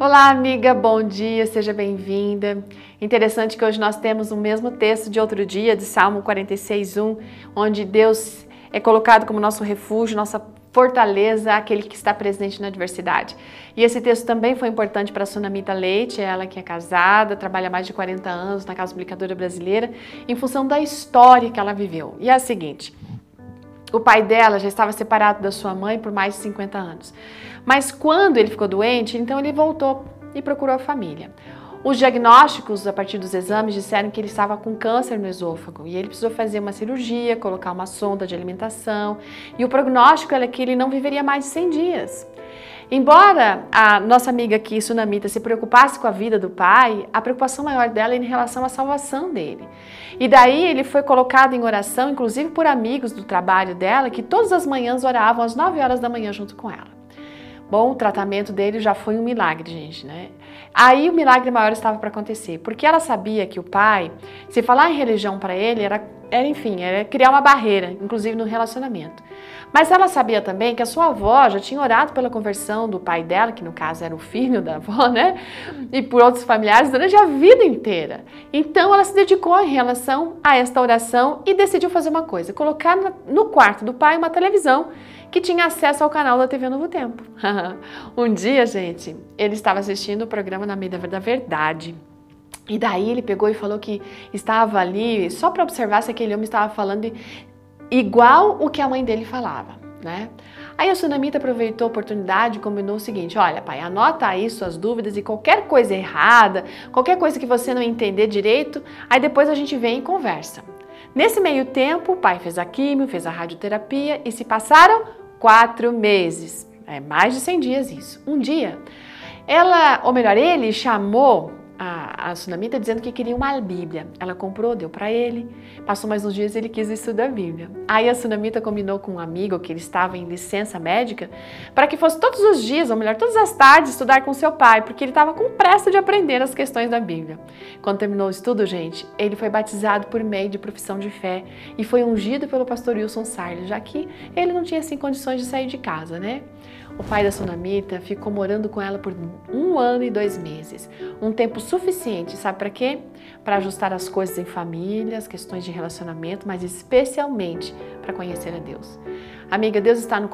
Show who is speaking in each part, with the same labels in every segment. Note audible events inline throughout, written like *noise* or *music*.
Speaker 1: Olá, amiga, bom dia, seja bem-vinda. Interessante que hoje nós temos o mesmo texto de outro dia, de Salmo 46:1, onde Deus é colocado como nosso refúgio, nossa fortaleza, aquele que está presente na adversidade. E esse texto também foi importante para a Sunamita Leite, ela que é casada, trabalha há mais de 40 anos na Casa Publicadora Brasileira, em função da história que ela viveu. E é a seguinte: o pai dela já estava separado da sua mãe por mais de 50 anos. Mas quando ele ficou doente, então ele voltou e procurou a família. Os diagnósticos, a partir dos exames, disseram que ele estava com câncer no esôfago e ele precisou fazer uma cirurgia, colocar uma sonda de alimentação. E o prognóstico era que ele não viveria mais de 100 dias. Embora a nossa amiga aqui, Sunamita, se preocupasse com a vida do pai, a preocupação maior dela é em relação à salvação dele. E daí ele foi colocado em oração, inclusive por amigos do trabalho dela, que todas as manhãs oravam às 9 horas da manhã junto com ela. Bom, o tratamento dele já foi um milagre, gente, né? Aí o milagre maior estava para acontecer, porque ela sabia que o pai, se falar em religião para ele, era, era, enfim, era criar uma barreira, inclusive no relacionamento. Mas ela sabia também que a sua avó já tinha orado pela conversão do pai dela, que no caso era o filho da avó, né? E por outros familiares durante a vida inteira. Então ela se dedicou em relação a esta oração e decidiu fazer uma coisa: colocar no quarto do pai uma televisão que tinha acesso ao canal da TV Novo Tempo. *laughs* um dia, gente, ele estava assistindo o programa Na Meia da Verdade. E daí ele pegou e falou que estava ali só para observar se aquele homem estava falando igual o que a mãe dele falava, né? Aí a Sunamita aproveitou a oportunidade e combinou o seguinte: olha, pai, anota aí suas dúvidas e qualquer coisa errada, qualquer coisa que você não entender direito, aí depois a gente vem e conversa. Nesse meio tempo, o pai fez a químio, fez a radioterapia e se passaram quatro meses. É mais de 100 dias isso. Um dia, ela, ou melhor, ele chamou a, Sunamita dizendo que queria uma Bíblia. Ela comprou, deu para ele. Passou mais uns dias ele quis estudar a Bíblia. Aí a Sunamita combinou com um amigo que ele estava em licença médica para que fosse todos os dias, ou melhor, todas as tardes, estudar com seu pai, porque ele estava com pressa de aprender as questões da Bíblia. Quando terminou o estudo, gente, ele foi batizado por meio de profissão de fé e foi ungido pelo pastor Wilson Sarles, já que ele não tinha assim condições de sair de casa, né? O pai da Sunamita ficou morando com ela por um ano e dois meses. Um tempo suficiente, sabe para quê? Para ajustar as coisas em família, as questões de relacionamento, mas especialmente para conhecer a Deus. Amiga, Deus está no,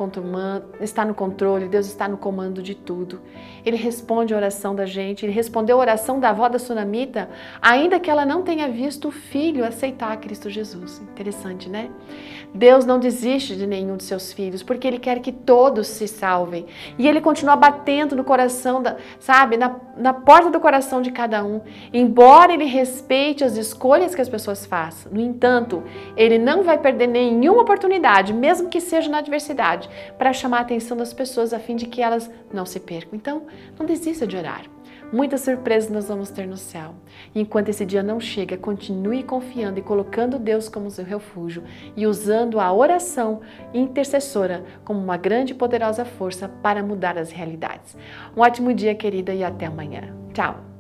Speaker 1: está no controle, Deus está no comando de tudo. Ele responde a oração da gente, ele respondeu a oração da avó da Sunamita, ainda que ela não tenha visto o filho aceitar Cristo Jesus. Interessante, né? Deus não desiste de nenhum de seus filhos, porque ele quer que todos se salvem. E ele continua batendo no coração, da, sabe, na, na porta do coração de cada um, embora ele respeite as escolhas que as pessoas façam. No entanto, ele não vai perder nenhuma oportunidade, mesmo que seja na adversidade, para chamar a atenção das pessoas a fim de que elas não se percam. Então, não desista de orar. Muitas surpresas nós vamos ter no céu. E enquanto esse dia não chega, continue confiando e colocando Deus como seu refúgio e usando a oração intercessora como uma grande e poderosa força para mudar as realidades. Um ótimo dia, querida, e até amanhã. Tchau!